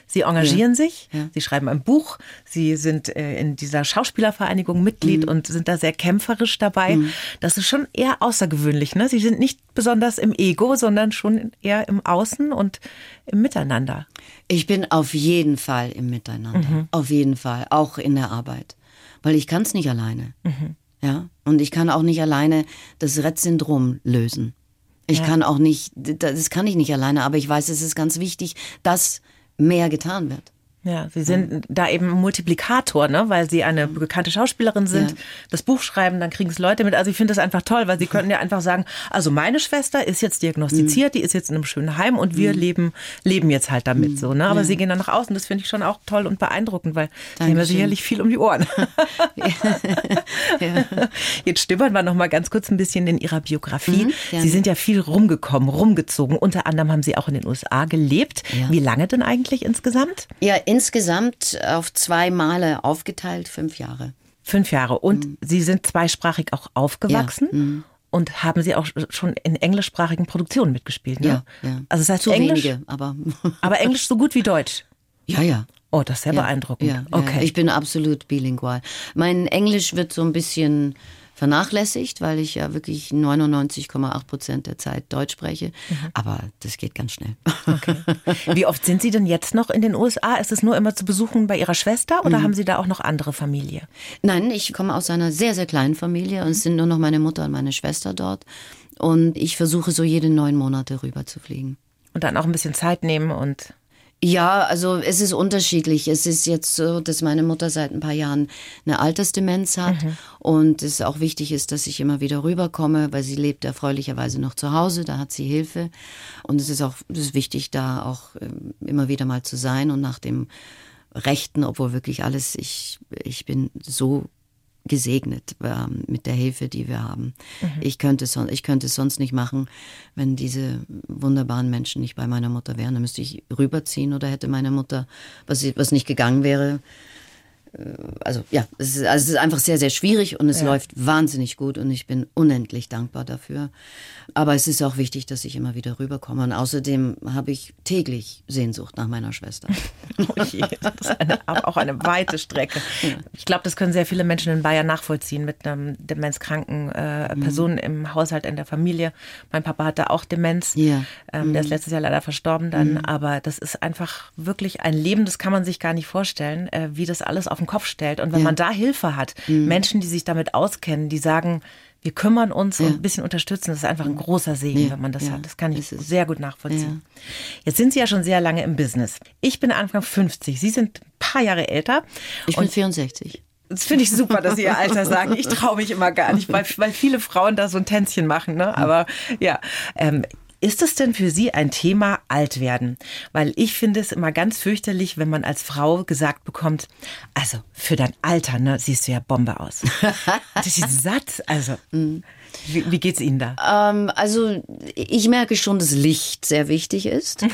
Sie engagieren sich, Ja. Sie schreiben ein Buch, Sie sind äh, in dieser Schauspielervereinigung Mitglied und sind da sehr kämpferisch dabei. Das ist schon eher außergewöhnlich. Ne? Sie sind nicht besonders im Ego, sondern schon eher im Außen und im Miteinander. Ich bin auf jeden Fall im Miteinander. Auf jeden Fall. Auch in der Arbeit. Weil ich kann es nicht alleine. Ja. Und ich kann auch nicht alleine das Rett-Syndrom lösen. Ich Ja. kann auch nicht, das kann ich nicht alleine, aber ich weiß, es ist ganz wichtig, dass mehr getan wird. Ja, Sie sind da eben Multiplikator, ne? weil Sie eine bekannte Schauspielerin sind, Ja. das Buch schreiben, dann kriegen es Leute mit. Also ich finde das einfach toll, weil Sie könnten ja einfach sagen, also meine Schwester ist jetzt diagnostiziert, die ist jetzt in einem schönen Heim und wir leben, leben jetzt halt damit so. Ne? Aber Sie gehen dann nach außen, das finde ich schon auch toll und beeindruckend, weil Sie haben ja Dankeschön. sicherlich viel um die Ohren. Jetzt stöbern wir noch mal ganz kurz ein bisschen in Ihrer Biografie. Mhm. Sie sind ja viel rumgekommen, rumgezogen. Unter anderem haben Sie auch in den USA gelebt. Ja. Wie lange denn eigentlich insgesamt? Ja, insgesamt auf zwei Male aufgeteilt, fünf Jahre. Fünf Jahre. Und Mhm. Sie sind zweisprachig auch aufgewachsen und haben Sie auch schon in englischsprachigen Produktionen mitgespielt, ne? Ja, ja. Also das heißt Zu Englisch, wenige, aber aber Englisch so gut wie Deutsch. ja, ja. Oh, das ist sehr beeindruckend. Ja, okay. ja, ich bin absolut bilingual. Mein Englisch wird so ein bisschen vernachlässigt, weil ich ja wirklich 99,8 Prozent der Zeit Deutsch spreche. Mhm. Aber das geht ganz schnell. wie oft sind Sie denn jetzt noch in den USA? Ist es nur immer zu besuchen bei Ihrer Schwester oder Mhm. haben Sie da auch noch andere Familie? Nein, ich komme aus einer sehr, sehr kleinen Familie und es sind nur noch meine Mutter und meine Schwester dort. Und ich versuche so jede neun Monate rüber zu fliegen. Und dann auch ein bisschen Zeit nehmen und Ja, also es ist unterschiedlich. Es ist jetzt so, dass meine Mutter seit ein paar Jahren eine Altersdemenz hat und es auch wichtig ist, dass ich immer wieder rüberkomme, weil sie lebt erfreulicherweise noch zu Hause, da hat sie Hilfe und es ist auch es ist wichtig, da auch ähm, immer wieder mal zu sein und nach dem Rechten, obwohl wirklich alles, ich, ich bin so gesegnet ähm, mit der Hilfe, die wir haben. Ich, könnte son ich könnte es sonst nicht machen, wenn diese wunderbaren Menschen nicht bei meiner Mutter wären. Dann müsste ich rüberziehen oder hätte meine Mutter, was, was nicht gegangen wäre. Äh, Also ja, es ist, also es ist einfach sehr, sehr schwierig und es läuft wahnsinnig gut und ich bin unendlich dankbar dafür. Aber es ist auch wichtig, dass ich immer wieder rüberkomme. Und außerdem habe ich täglich Sehnsucht nach meiner Schwester. Oh je, das ist eine, auch eine weite Strecke. Ich glaube, das können sehr viele Menschen in Bayern nachvollziehen mit einem demenzkranken äh, Mhm. Person im Haushalt, in der Familie. Mein Papa hatte auch Demenz. Ja. Mhm. Ähm, der ist letztes Jahr leider verstorben dann. Aber das ist einfach wirklich ein Leben, das kann man sich gar nicht vorstellen, äh, wie das alles auf den Kopf stellt. Und wenn Ja. man da Hilfe hat, Mhm. Menschen, die sich damit auskennen, die sagen, wir kümmern uns und ein bisschen unterstützen, das ist einfach ein großer Segen, Ja, wenn man das ja, hat. Das kann ich sehr gut nachvollziehen. Jetzt sind Sie ja schon sehr lange im Business. Ich bin Anfang 50. Sie sind ein paar Jahre älter. Ich bin 64. Das finde ich super, dass Sie Ihr Alter sagen. Ich traue mich immer gar nicht, weil, weil viele Frauen da so ein Tänzchen machen. Ne? Aber ja, ähm, ist es denn für Sie ein Thema alt werden? Weil ich finde es immer ganz fürchterlich, wenn man als Frau gesagt bekommt, also für dein Alter, ne, siehst du ja Bombe aus. das ist Satz, also wie, wie geht's Ihnen da? Ähm, also ich merke schon, dass Licht sehr wichtig ist.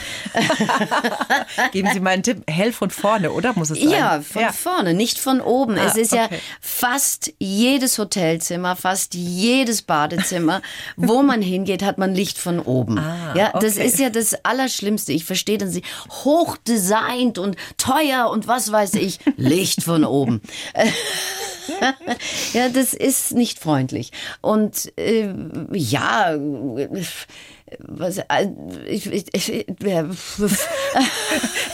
Geben Sie mal einen Tipp, hell von vorne, oder muss es sein? Ja, von vorne, nicht von oben. es Ah, ist ja okay. fast jedes Hotelzimmer, fast jedes Badezimmer, wo man hingeht, hat man Licht von oben. Ah, ja, das okay. ist ja das Allerschlimmste. Ich verstehe dann sie hochdesignt und teuer und was weiß ich, Licht von oben. ja, das ist nicht freundlich. Und äh, ja, was, äh, ich, ich, ich,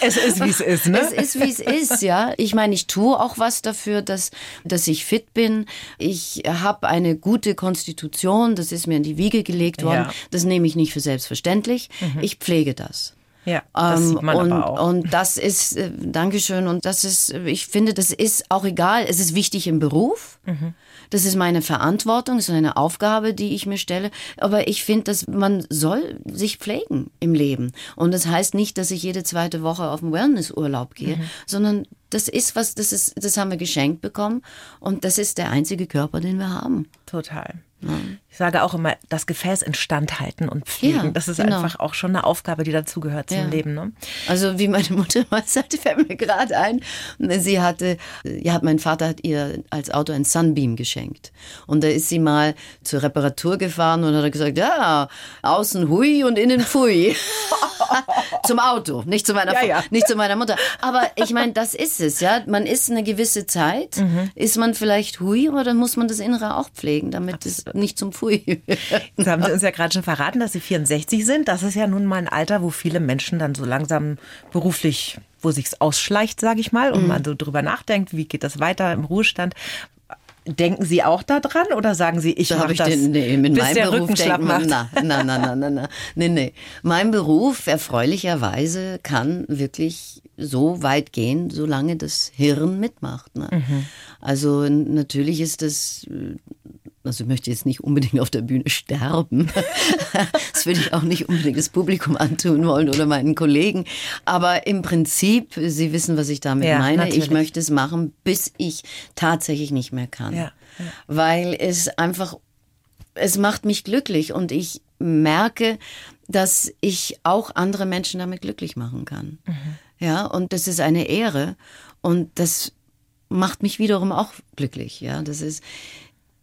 es ist, wie es ist, ne? Es ist, wie es ist, ja. Ich meine, ich tue auch was dafür, dass, dass ich fit bin. Ich habe eine gute Konstitution, das ist mir in die Wiege gelegt worden. Ja. Das nehme ich nicht für selbstverständlich. Mhm. Ich pflege das. Ja, das ähm, sieht man und, aber auch. Und das ist, äh, Dankeschön, und das ist, ich finde, das ist auch egal. Es ist wichtig im Beruf. Mhm. Das ist meine Verantwortung, das ist eine Aufgabe, die ich mir stelle. Aber ich finde, dass man soll sich pflegen im Leben. Und das heißt nicht, dass ich jede zweite Woche auf den Wellnessurlaub gehe, mhm. sondern das ist was, das ist, das haben wir geschenkt bekommen. Und das ist der einzige Körper, den wir haben. Total. Ich sage auch immer, das Gefäß instand halten und pflegen. Ja, das ist genau. einfach auch schon eine Aufgabe, die dazugehört zum ja. Leben. Ne? Also wie meine Mutter mal sagte, fällt mir gerade ein. Sie hatte, ja, mein Vater hat ihr als Auto ein Sunbeam geschenkt. Und da ist sie mal zur Reparatur gefahren und hat gesagt, ja, außen hui und innen pfui. zum Auto, nicht zu meiner, ja, nicht zu meiner Mutter. Aber ich meine, das ist es, ja. Man ist eine gewisse Zeit, mhm. ist man vielleicht hui, aber dann muss man das Innere auch pflegen, damit Absolut. es nicht zum Pfui. Jetzt haben Sie uns ja gerade schon verraten, dass Sie 64 sind. Das ist ja nun mal ein Alter, wo viele Menschen dann so langsam beruflich wo sich's ausschleicht, sage ich mal, und mhm. man so drüber nachdenkt, wie geht das weiter im Ruhestand. Denken Sie auch daran oder sagen Sie, ich mache das? Den, nee, mit meinem Beruf Rücken denkt man, na, na, na, na, na, na, nee, nee. Mein Beruf erfreulicherweise kann wirklich so weit gehen, solange das Hirn mitmacht. Ne? Mhm. Also natürlich ist das also ich möchte jetzt nicht unbedingt auf der Bühne sterben. das würde ich auch nicht unbedingt das Publikum antun wollen oder meinen Kollegen. Aber im Prinzip, Sie wissen, was ich damit ja, meine. Natürlich. Ich möchte es machen, bis ich tatsächlich nicht mehr kann. Ja, ja. Weil es einfach, es macht mich glücklich und ich merke, dass ich auch andere Menschen damit glücklich machen kann. Mhm. Ja, und das ist eine Ehre und das macht mich wiederum auch glücklich. Ja, das ist,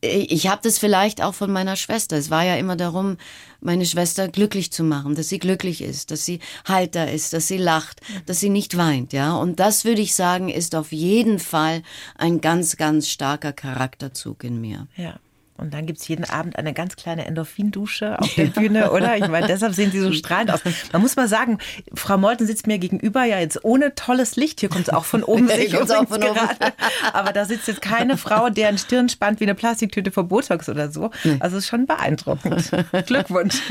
ich habe das vielleicht auch von meiner Schwester. Es war ja immer darum, meine Schwester glücklich zu machen, dass sie glücklich ist, dass sie heiter ist, dass sie lacht, dass sie nicht weint, ja. Und das würde ich sagen, ist auf jeden Fall ein ganz, ganz starker Charakterzug in mir. Ja. Und dann gibt es jeden Abend eine ganz kleine Endorphindusche auf der Bühne, oder? Ich meine, deshalb sehen Sie so strahlend aus. Man muss mal sagen, Frau Molten sitzt mir gegenüber, ja jetzt ohne tolles Licht. Hier kommt es auch von oben, sehe ich auch von gerade. Aber da sitzt jetzt keine Frau, deren Stirn spannt wie eine Plastiktüte vor Botox oder so. Also ist schon beeindruckend. Glückwunsch.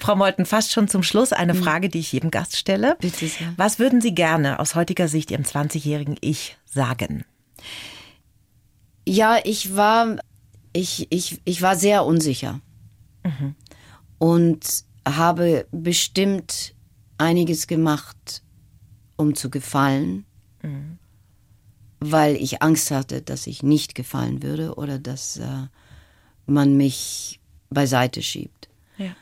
Frau Molten, fast schon zum Schluss eine hm. Frage, die ich jedem Gast stelle. Bitte sehr. Was würden Sie gerne aus heutiger Sicht Ihrem 20-jährigen Ich sagen? Ja, ich war ich, ich, ich war sehr unsicher mhm. und habe bestimmt einiges gemacht, um zu gefallen, mhm. weil ich Angst hatte, dass ich nicht gefallen würde oder dass äh, man mich beiseite schiebt. Ja.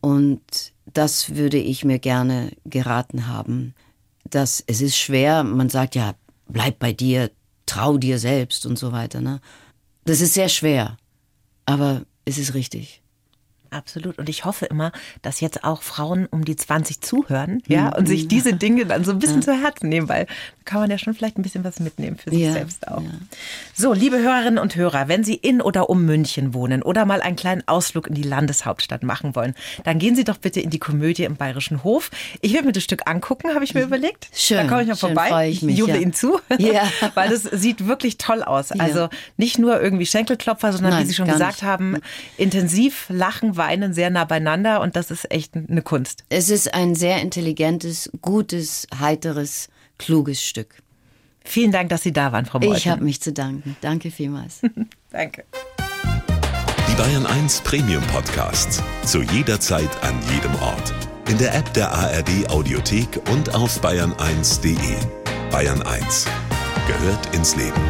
Und das würde ich mir gerne geraten haben. Dass es ist schwer, man sagt ja, bleib bei dir, trau dir selbst und so weiter. Ne? Das ist sehr schwer, aber es ist richtig. Absolut. Und ich hoffe immer, dass jetzt auch Frauen um die 20 zuhören, ja, mhm. und sich diese Dinge dann so ein bisschen ja. zu Herzen nehmen, weil kann man ja schon vielleicht ein bisschen was mitnehmen für sich ja. selbst auch. Ja. So, liebe Hörerinnen und Hörer, wenn Sie in oder um München wohnen oder mal einen kleinen Ausflug in die Landeshauptstadt machen wollen, dann gehen Sie doch bitte in die Komödie im Bayerischen Hof. Ich werde mir das Stück angucken, habe ich mir überlegt. Schön. Da komme ich mal vorbei. Ich, mich, ich jubel Ihnen zu, ja. weil das sieht wirklich toll aus. Also nicht nur irgendwie Schenkelklopfer, sondern Nein, wie Sie schon gesagt nicht. haben, intensiv lachen, weinen sehr nah beieinander und das ist echt eine Kunst. Es ist ein sehr intelligentes, gutes, heiteres, kluges Stück. Vielen Dank, dass Sie da waren, Frau Meuthen. Ich habe mich zu danken. Danke vielmals. Danke. Die Bayern 1 Premium Podcasts. Zu jeder Zeit, an jedem Ort. In der App der ARD Audiothek und auf bayern1.de. Bayern 1 gehört ins Leben.